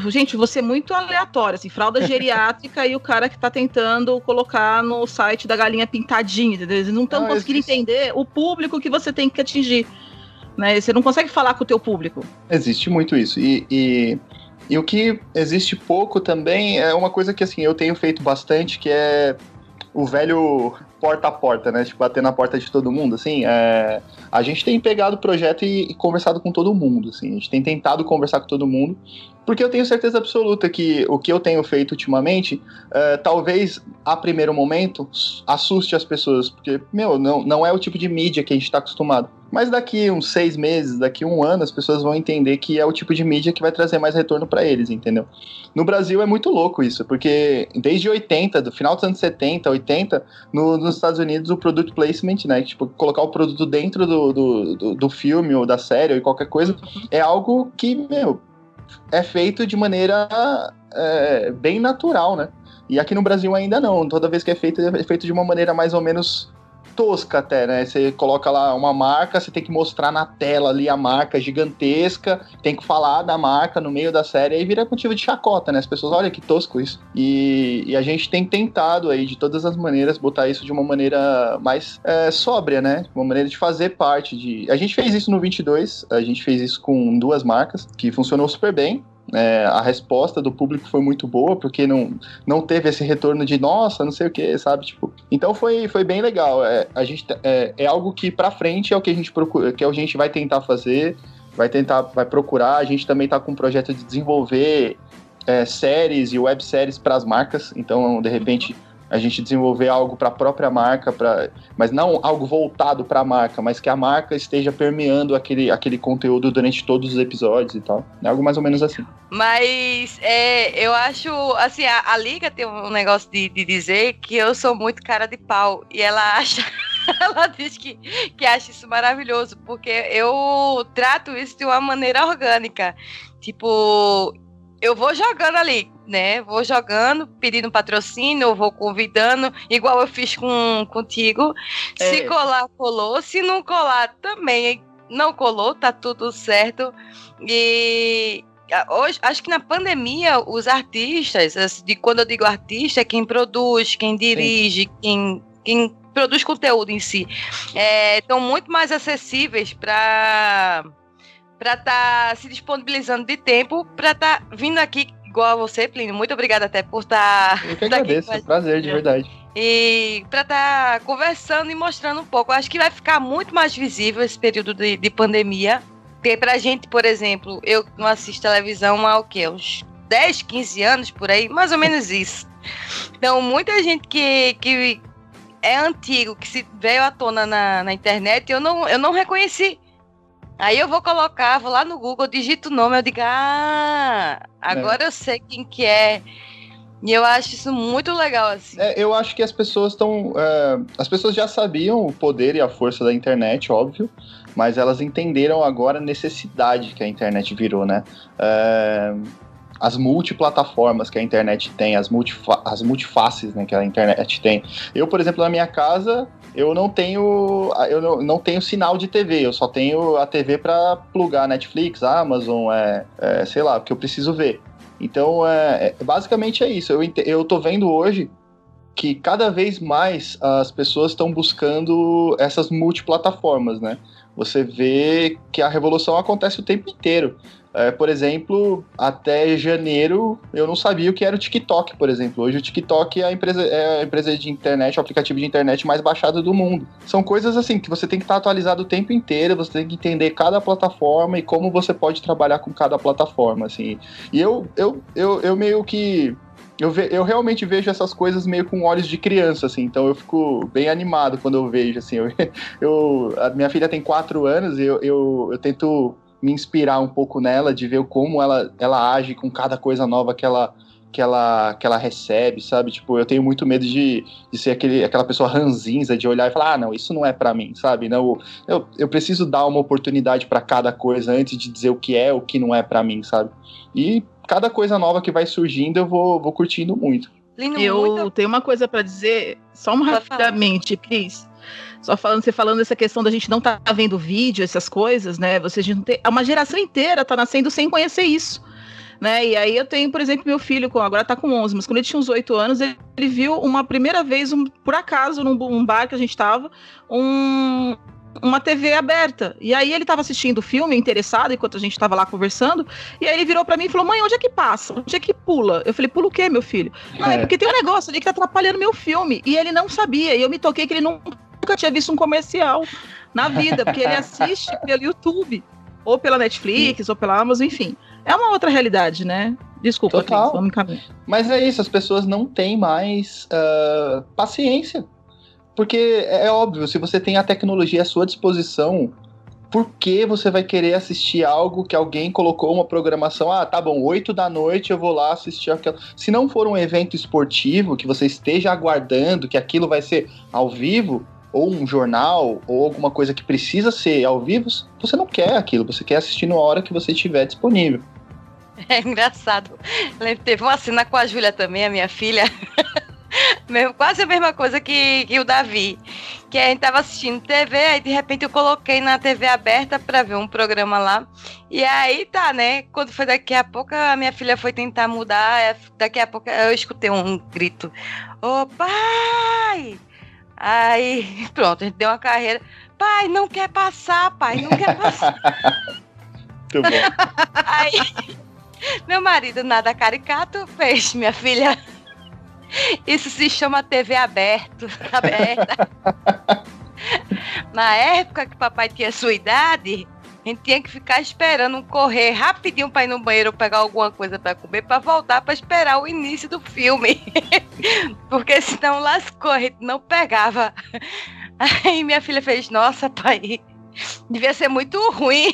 gente, você é muito aleatório, assim, fralda geriátrica e o cara que tá tentando colocar no site da galinha pintadinha, entendeu? Eles não estão conseguindo existe. entender o público que você tem que atingir. Né? Você não consegue falar com o teu público. Existe muito isso. E, e, e o que existe pouco também é uma coisa que assim, eu tenho feito bastante, que é o velho porta a porta, né? Tipo, bater na porta de todo mundo, assim. É... A gente tem pegado o projeto e, e, conversado com todo mundo, assim. A gente tem tentado conversar com todo mundo, porque eu tenho certeza absoluta que o que eu tenho feito ultimamente, é, talvez a primeiro momento assuste as pessoas, porque, meu, não, não é o tipo de mídia que a gente está acostumado. Mas daqui uns seis meses, daqui um ano, as pessoas vão entender que é o tipo de mídia que vai trazer mais retorno para eles, entendeu? No Brasil é muito louco isso, porque desde 80, do final dos anos 70, 80, no, nos Estados Unidos o product placement, né? Tipo, colocar o produto dentro do, do, do, do filme ou da série ou qualquer coisa, é algo que, meu, é feito de maneira é, bem natural, né? E aqui no Brasil ainda não. Toda vez que é feito, é feito de uma maneira mais ou menos tosca até, né? Você coloca lá uma marca, você tem que mostrar na tela ali a marca gigantesca, tem que falar da marca no meio da série, aí vira motivo de chacota, né? As pessoas, olha que tosco isso. E, e a gente tem tentado aí, de todas as maneiras, botar isso de uma maneira mais é, sóbria, né? Uma maneira de fazer parte de... A gente fez isso no 22, a gente fez isso com duas marcas, que funcionou super bem, é, a resposta do público foi muito boa, porque não, não teve esse retorno de nossa, não sei o que, sabe? Tipo, então foi, foi bem legal. É, a gente, é, é algo que para frente é o que a gente procura, que a gente vai tentar fazer, vai tentar, vai procurar. A gente também está com um projeto de desenvolver é, séries e webséries para as marcas, então de repente a gente desenvolver algo para a própria marca, pra, mas não algo voltado para a marca, mas que a marca esteja permeando aquele, aquele conteúdo durante todos os episódios e tal. É algo mais ou menos assim. Mas é, eu acho, assim, a, a Liga tem um negócio de, de dizer que eu sou muito cara de pau e ela acha. ela diz que, que acha isso maravilhoso, porque eu trato isso de uma maneira orgânica. Tipo, eu vou jogando ali, né? Vou jogando, pedindo patrocínio, eu vou convidando, igual eu fiz com contigo. É. Se colar, colou. Se não colar, também não colou, tá tudo certo. E hoje, acho que na pandemia, os artistas, de quando eu digo artista, é quem produz, quem dirige, quem, quem produz conteúdo em si, estão é, muito mais acessíveis para para estar tá se disponibilizando de tempo para estar tá vindo aqui igual a você, Plínio. Muito obrigada até por estar. Tá, Eu que agradeço, é um prazer, de verdade. E para estar tá conversando e mostrando um pouco. Eu acho que vai ficar muito mais visível esse período de, de pandemia. Porque pra gente, por exemplo, eu não assisto televisão há o quê? Uns 10, 15 anos por aí, mais ou menos isso. Então, muita gente que, que é antigo, que se veio à tona na, na internet, eu não, eu não reconheci. Aí eu vou colocar, vou lá no Google, digito o nome, eu digo, ah, agora é. eu sei quem que é. E eu acho isso muito legal, assim. É, eu acho que as pessoas estão. É, as pessoas já sabiam o poder e a força da internet, óbvio, mas elas entenderam agora a necessidade que a internet virou, né? É, as multiplataformas que a internet tem, as, multifa as multifaces né, que a internet tem. Eu, por exemplo, na minha casa, eu não tenho eu não, tenho sinal de TV, eu só tenho a TV para plugar Netflix, Amazon, é, é, sei lá, porque eu preciso ver. Então, é, é, basicamente é isso. Eu, eu tô vendo hoje que cada vez mais as pessoas estão buscando essas multiplataformas, né? Você vê que a revolução acontece o tempo inteiro. É, por exemplo, até janeiro eu não sabia o que era o TikTok, por exemplo. Hoje o TikTok é a empresa, é a empresa de internet, o aplicativo de internet mais baixado do mundo. São coisas assim que você tem que estar atualizado o tempo inteiro, você tem que entender cada plataforma e como você pode trabalhar com cada plataforma, assim. E eu, eu, eu, eu meio que eu, ve, eu realmente vejo essas coisas meio com olhos de criança, assim, então eu fico bem animado quando eu vejo, assim, eu, eu a minha filha tem quatro anos e eu, eu, eu tento me inspirar um pouco nela, de ver como ela, ela age com cada coisa nova que ela, que ela, que ela recebe, sabe? Tipo, eu tenho muito medo de, de ser aquele, aquela pessoa ranzinza, de olhar e falar, ah, não, isso não é para mim, sabe? Não, eu, eu preciso dar uma oportunidade para cada coisa antes de dizer o que é, o que não é para mim, sabe? E cada coisa nova que vai surgindo, eu vou, vou curtindo muito. Lindo, eu muito. tenho uma coisa para dizer, só uma rapidamente, Cris. Só falando, você falando essa questão da gente não tá vendo vídeo, essas coisas, né? Você não tem, uma geração inteira tá nascendo sem conhecer isso. Né? E aí eu tenho, por exemplo, meu filho, com, agora tá com 11, mas quando ele tinha uns 8 anos, ele, ele viu uma primeira vez, um, por acaso, num, num bar que a gente tava, um, uma TV aberta. E aí ele estava assistindo o filme, interessado, enquanto a gente estava lá conversando, e aí ele virou para mim e falou: "Mãe, onde é que passa? Onde é que pula?" Eu falei: "Pula o quê, meu filho?" Não, é, é porque tem um negócio ali que tá atrapalhando meu filme. E ele não sabia, e eu me toquei que ele nunca tinha visto um comercial na vida, porque ele assiste pelo YouTube, ou pela Netflix, Sim. ou pela Amazon, enfim. É uma outra realidade, né? Desculpa, Cris, vamos encaminhar. Mas é isso, as pessoas não têm mais uh, paciência. Porque é, é óbvio, se você tem a tecnologia à sua disposição, por que você vai querer assistir algo que alguém colocou uma programação? Ah, tá bom, 8 da noite eu vou lá assistir aquilo. Se não for um evento esportivo que você esteja aguardando que aquilo vai ser ao vivo, ou um jornal, ou alguma coisa que precisa ser ao vivo, você não quer aquilo, você quer assistir na hora que você estiver disponível. É engraçado. Teve uma cena com a Júlia também, a minha filha. Quase a mesma coisa que, que o Davi. Que a gente tava assistindo TV, aí de repente eu coloquei na TV aberta para ver um programa lá. E aí tá, né? Quando foi daqui a pouco, a minha filha foi tentar mudar. É, daqui a pouco eu escutei um grito: Ô pai! Aí, pronto, a gente deu uma carreira. Pai, não quer passar, pai, não quer passar. Muito bom. Aí, meu marido, nada caricato, fez, minha filha. Isso se chama TV aberto, aberta. Na época que papai tinha sua idade, a gente tinha que ficar esperando correr rapidinho para ir no banheiro pegar alguma coisa para comer para voltar para esperar o início do filme. Porque senão lascou, a gente não pegava. Aí minha filha fez: Nossa, pai, devia ser muito ruim.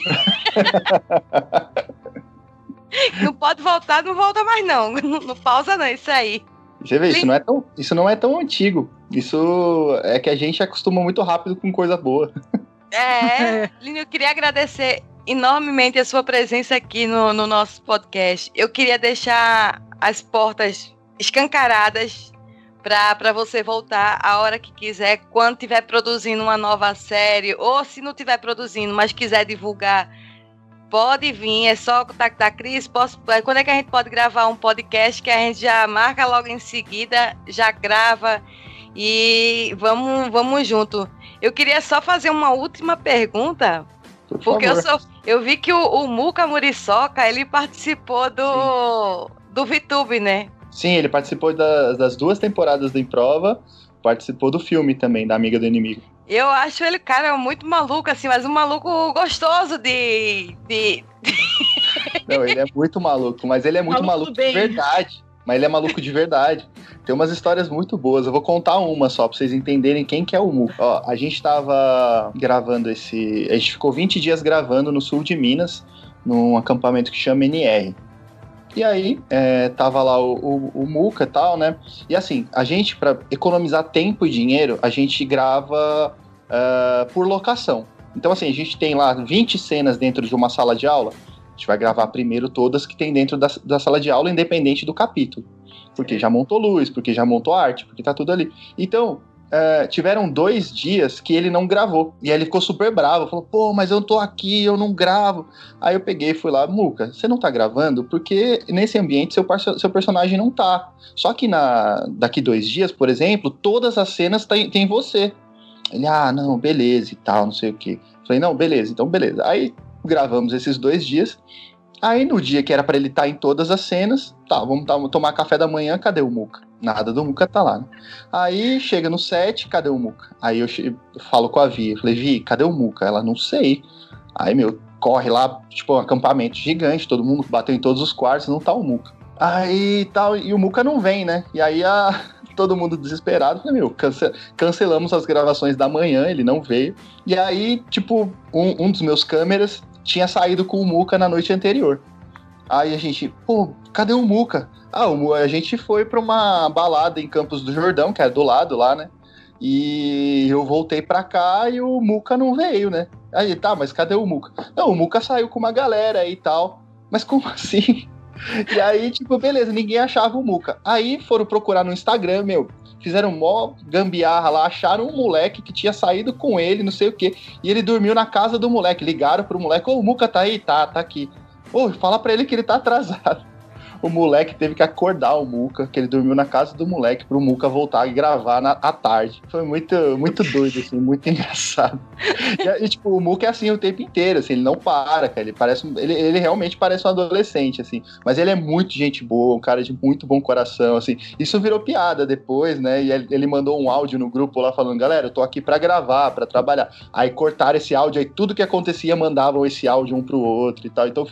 não pode voltar, não volta mais não. Não, não pausa não, isso aí. Você vê, isso não, é tão, isso não é tão antigo. Isso é que a gente acostuma muito rápido com coisa boa. É, Lino, eu queria agradecer enormemente a sua presença aqui no, no nosso podcast. Eu queria deixar as portas escancaradas para você voltar a hora que quiser, quando estiver produzindo uma nova série, ou se não estiver produzindo, mas quiser divulgar, pode vir, é só contactar a Cris. Posso, quando é que a gente pode gravar um podcast que a gente já marca logo em seguida, já grava e vamos, vamos junto. Eu queria só fazer uma última pergunta, Por porque eu, favor. sou, eu vi que o, o Muca Muriçoca, ele participou do, do VTube, né? Sim, ele participou das, das duas temporadas do Improva, participou do filme também, da Amiga do Inimigo. Eu acho ele, cara, muito maluco, assim, mas um maluco gostoso de. de... Não, ele é muito maluco, mas ele é muito Maluco maluco, de verdade. Mas ele é maluco de verdade. Tem umas histórias muito boas. Eu vou contar uma só pra vocês entenderem quem que é o Mu. Ó, a gente tava gravando esse. A gente ficou 20 dias gravando no sul de Minas, num acampamento que chama NR. E aí, é, tava lá o, o, o Muca e tal, né? E assim, a gente, pra economizar tempo e dinheiro, a gente grava ah, por locação. Então, assim, a gente tem lá 20 cenas dentro de uma sala de aula. A gente vai gravar primeiro todas que tem dentro da, da sala de aula, independente do capítulo. Porque já montou luz, porque já montou arte, porque tá tudo ali. Então, é, tiveram dois dias que ele não gravou. E aí ele ficou super bravo. Falou, pô, mas eu tô aqui, eu não gravo. Aí eu peguei e fui lá, Muca, você não tá gravando? Porque nesse ambiente seu, seu personagem não tá. Só que na, daqui dois dias, por exemplo, todas as cenas tem, tem você. Ele, ah, não, beleza e tal, não sei o quê. Falei, não, beleza, então beleza. Aí gravamos esses dois dias. Aí no dia que era pra ele estar em todas as cenas, tá, vamos tá- tomar café da manhã, cadê o Muca? Nada do Muca tá lá, né? Aí chega no set, cadê o Muca? Aí eu, falo com a Vi, falei, Vi, cadê o Muca? Ela, não sei. Aí, meu, corre lá, tipo, um acampamento gigante, todo mundo bateu em todos os quartos, não tá o Muca. Aí tal, e o Muca não vem, né? E aí a, todo mundo desesperado, falei, meu, cance- cancelamos as gravações da manhã, ele não veio. E aí, tipo, um, um dos meus câmeras tinha saído com o Muca na noite anterior. Aí a gente, pô, cadê o Muca? Ah, o a gente foi pra uma balada em Campos do Jordão, que é do lado lá, né? E eu voltei pra cá e o Muca não veio, né? Aí, tá, mas cadê o Muca? Não, o Muca saiu com uma galera aí e tal. Mas como assim? E aí, tipo, beleza, ninguém achava o Muca. Aí foram procurar no Instagram, meu. Fizeram mó gambiarra lá, acharam um moleque que tinha saído com ele, não sei o quê. E ele dormiu na casa do moleque. Ligaram pro moleque, ô, o Muca tá aí? Tá, tá aqui. Ô, fala pra ele que ele tá atrasado. O moleque teve que acordar o Muca, que ele dormiu na casa do moleque, pro Muca voltar e gravar na, à tarde. Foi muito, muito doido, assim, muito engraçado. E, e, tipo, o Muca é assim o tempo inteiro, assim, ele não para, cara. Ele parece. Ele, ele realmente parece um adolescente, assim. Mas ele é muito gente boa, um cara de muito bom coração, assim. Isso virou piada depois, né? E ele, mandou um áudio no grupo lá falando, galera, eu tô aqui pra gravar, pra trabalhar. Aí cortaram esse áudio, aí tudo que acontecia mandavam esse áudio um pro outro e tal. Então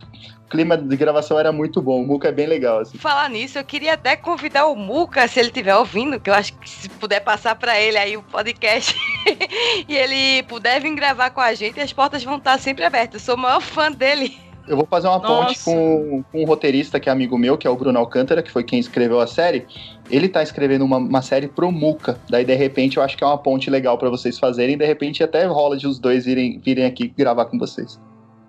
clima de gravação era muito bom. O Muca é bem legal, assim. Falar nisso, eu queria até convidar o Muca, se ele estiver ouvindo, que eu acho que se puder passar pra ele aí o podcast e ele puder vir gravar com a gente, as portas vão estar sempre abertas. Eu sou o maior fã dele. Eu vou fazer uma ponte Nossa. com, com um roteirista que é amigo meu, que é o Bruno Alcântara, que foi quem escreveu a série. Ele tá escrevendo uma, uma série pro Muca. Daí, de repente, eu acho que é uma ponte legal pra vocês fazerem. De repente, até rola de os dois virem, virem aqui gravar com vocês.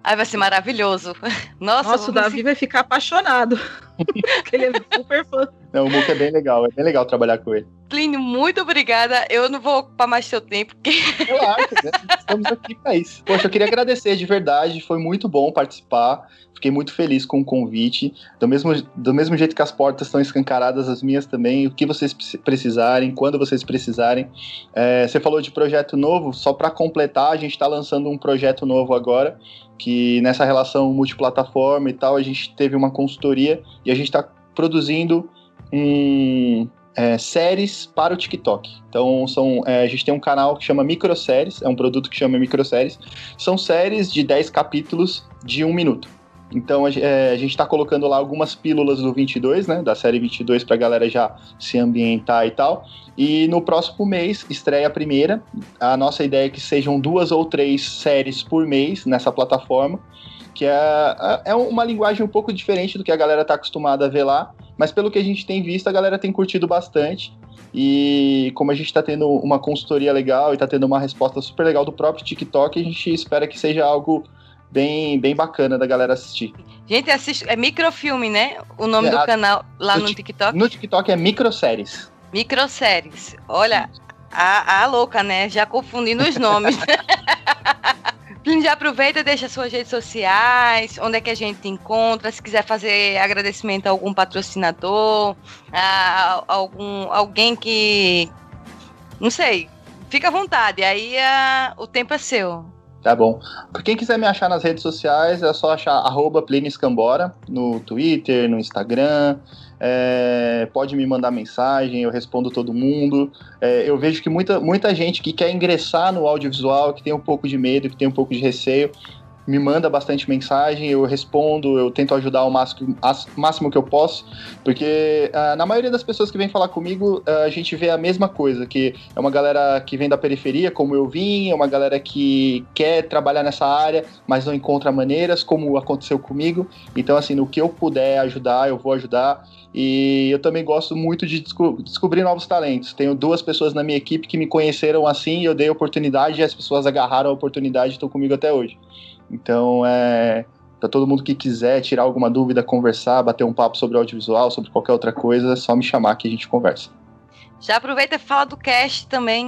Aí vai ser maravilhoso. Nossa, Nossa, o Davi vai ficar apaixonado. Ele é super fã. Não, o Muca é bem legal. É bem legal trabalhar com ele. Plínio, muito obrigada. Eu não vou ocupar mais seu tempo, porque Relaxa, né? Estamos aqui pra isso. Poxa, eu queria agradecer de verdade. Foi muito bom participar. Fiquei muito feliz com o convite. Do mesmo, do mesmo jeito que as portas estão escancaradas, as minhas também. O que vocês pre- precisarem, quando vocês precisarem. É, você falou de projeto novo. Só para completar, a gente está lançando um projeto novo agora. Que nessa relação multiplataforma e tal, a gente teve uma consultoria e a gente está produzindo um, é, séries para o TikTok. Então, são, é, a gente tem um canal que chama Microséries, é um produto que chama Microséries. São séries de 10 capítulos de um minuto. Então, a, é, a gente está colocando lá algumas pílulas do 22, né, da série 22, para a galera já se ambientar e tal. E no próximo mês estreia a primeira. A nossa ideia é que sejam duas ou três séries por mês nessa plataforma, que é, é uma linguagem um pouco diferente do que a galera está acostumada a ver lá. Mas pelo que a gente tem visto, a galera tem curtido bastante. E como a gente está tendo uma consultoria legal e está tendo uma resposta super legal do próprio TikTok, a gente espera que seja algo bem, bem bacana da galera assistir. Gente, assiste, é microfilme, né? O nome É, do a- canal lá no no Tik- TikTok. No TikTok é microséries. Microséries. Olha, a, a louca, né? Já confundindo os nomes. Plínio, Já aproveita e deixa suas redes sociais, onde é que a gente te encontra, se quiser fazer agradecimento a algum patrocinador, a, algum, alguém que. Não sei, fica à vontade, aí a- o tempo é seu. Tá bom. Por quem quiser me achar nas redes sociais, é só achar arroba Plínio Escambora no Twitter, no Instagram. É, pode me mandar mensagem, eu respondo todo mundo. É, eu vejo que muita, muita gente que quer ingressar no audiovisual, que tem um pouco de medo, que tem um pouco de receio, me manda bastante mensagem, eu respondo, eu tento ajudar o máximo, máximo que eu posso, porque ah, na maioria das pessoas que vêm falar comigo, ah, a gente vê a mesma coisa, que é uma galera que vem da periferia, como eu vim, é uma galera que quer trabalhar nessa área, mas não encontra maneiras, como aconteceu comigo. Então, assim, no que eu puder ajudar, eu vou ajudar. E eu também gosto muito de desco- descobrir novos talentos. Tenho duas pessoas na minha equipe que me conheceram assim, e eu dei oportunidade e as pessoas agarraram a oportunidade e estão comigo até hoje. Então, é. Pra todo mundo que quiser tirar alguma dúvida, conversar, bater um papo sobre audiovisual, sobre qualquer outra coisa, é só me chamar que a gente conversa. Já aproveita e fala do cast também.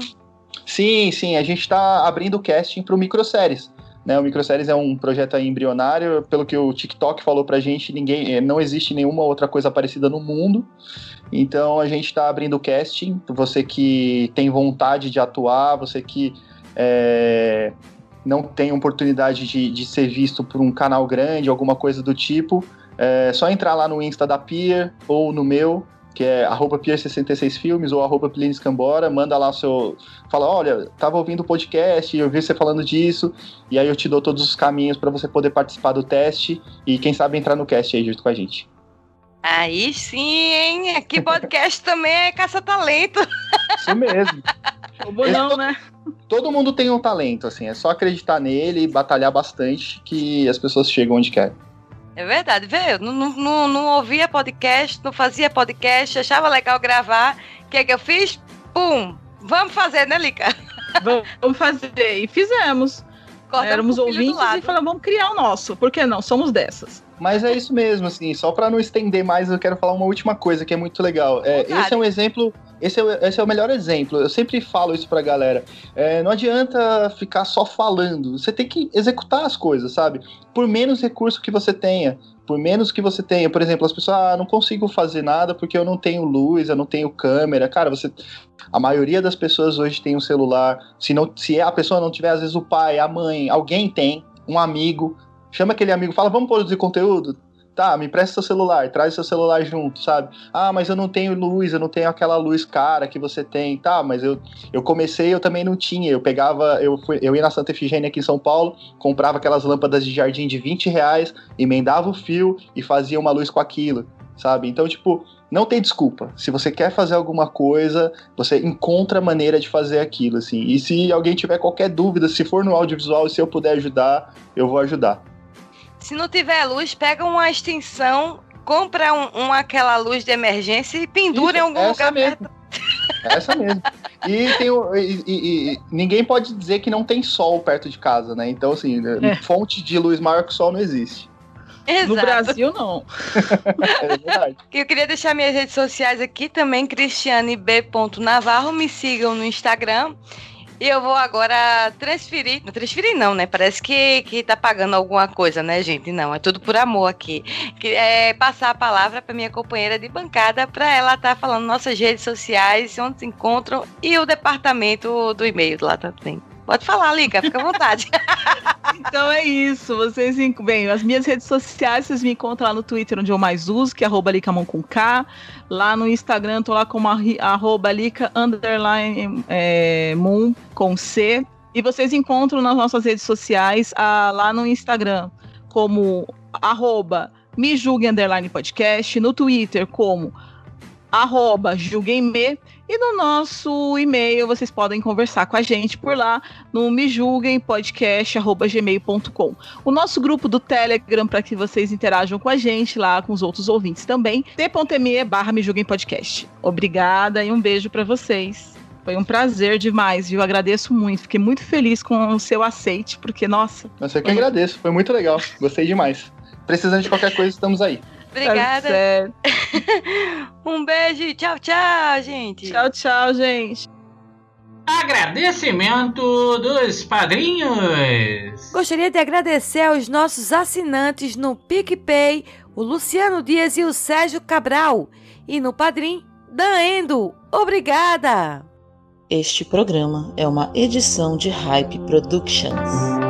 Sim, sim, a gente está abrindo o casting para o Microséries. Né, o Microséries é um projeto embrionário, pelo que o TikTok falou pra gente, ninguém, eh, não existe nenhuma outra coisa parecida no mundo. Então a gente está abrindo o casting. Você que tem vontade de atuar, você que eh, não tem oportunidade de, de ser visto por um canal grande, alguma coisa do tipo, é só entrar lá no Insta da Pier ou no meu, que é arroba Pier66filmes ou arroba Cambora, manda lá o seu. Fala, olha, tava ouvindo o podcast, eu vi você falando disso, e aí eu te dou todos os caminhos para você poder participar do teste e quem sabe entrar no cast aí junto com a gente. Aí sim, hein? Aqui podcast também é caça-talento. Isso mesmo. Como não, né? Todo mundo tem um talento, assim, é só acreditar nele e batalhar bastante que as pessoas chegam onde querem. É verdade, vê, eu não, não, não, ouvia podcast, não fazia podcast, achava legal gravar. O que é que eu fiz? Pum! Vamos fazer, né, Lica? Vamos fazer. E fizemos. Cortamos Éramos ouvintes e falamos, vamos criar o nosso. Por que não? Somos dessas. Mas é isso mesmo, assim, só para não estender mais, eu quero falar uma última coisa que é muito legal. É, esse é um exemplo, esse é, o- esse é o melhor exemplo. Eu sempre falo isso pra galera. É, não adianta ficar só falando, você tem que executar as coisas, sabe? Por menos recurso que você tenha, por menos que você tenha. Por exemplo, as pessoas, ah, não consigo fazer nada porque eu não tenho luz, eu não tenho câmera. Cara, você. A maioria das pessoas hoje tem um celular. Se, não, se a pessoa não tiver, às vezes o pai, a mãe, alguém tem, um amigo. Chama aquele amigo, fala, vamos produzir conteúdo? Tá, me presta seu celular, traz seu celular junto, sabe? Ah, mas eu não tenho luz, eu não tenho aquela luz cara que você tem. Tá, mas eu, eu comecei, eu também não tinha. Eu pegava, eu, fui, eu ia na Santa Efigênia aqui em São Paulo, comprava aquelas lâmpadas de jardim de 20 reais, emendava o fio e fazia uma luz com aquilo, sabe? Então, tipo, não tem desculpa. Se você quer fazer alguma coisa, você encontra maneira de fazer aquilo, assim. E se alguém tiver qualquer dúvida, se for no audiovisual, se eu puder ajudar, eu vou ajudar. Se não tiver luz, pega uma extensão, compra um, um- aquela luz de emergência e pendura Isso, em algum essa lugar mesmo. perto. Essa mesmo. E, tem, e- e- e ninguém pode dizer que não tem sol perto de casa, né? Então, assim, É. fonte de luz maior que o sol não existe. Exato. No Brasil, não. É verdade. Eu queria deixar minhas redes sociais aqui também, Cristiane B. Navarro. Me sigam no Instagram. E eu vou agora transferir. Não transferir, não, né? Parece que, que tá pagando alguma coisa, né, gente? Não, é tudo por amor aqui. Que, é, passar a palavra para minha companheira de bancada para ela estar falando nossas redes sociais, onde se encontram e o departamento do e-mail lá também. Pode falar, Lica, fica à vontade. Então é isso. Vocês, bem, as minhas redes sociais, vocês me encontram lá no Twitter, onde eu mais uso, que é arroba Licamon com K. Lá no Instagram, tô lá como arroba Lica underline é, Moon com C. E vocês encontram nas nossas redes sociais, ah, lá no Instagram, como arroba me julgue underline podcast, no Twitter como arroba julguemme e no nosso e-mail vocês podem conversar com a gente por lá no me julguem podcast@gmail.com. O nosso grupo do Telegram para que vocês interajam com a gente lá com os outros ouvintes também, t.me barra me julguem podcast. Obrigada e um beijo para vocês. Foi um prazer demais, viu? Agradeço muito. Fiquei muito feliz com o seu aceite, porque, nossa. Mas eu que agradeço, foi muito legal. Gostei demais. Precisando de qualquer coisa, estamos aí. Obrigada. É, um beijo. Tchau, tchau, gente. tchau, tchau, gente. Agradecimento dos padrinhos. Gostaria de agradecer aos nossos assinantes no PicPay, o Luciano Dias e o Sérgio Cabral. E no Padrim, Daendo. Obrigada! Este programa é uma edição de Hype Productions.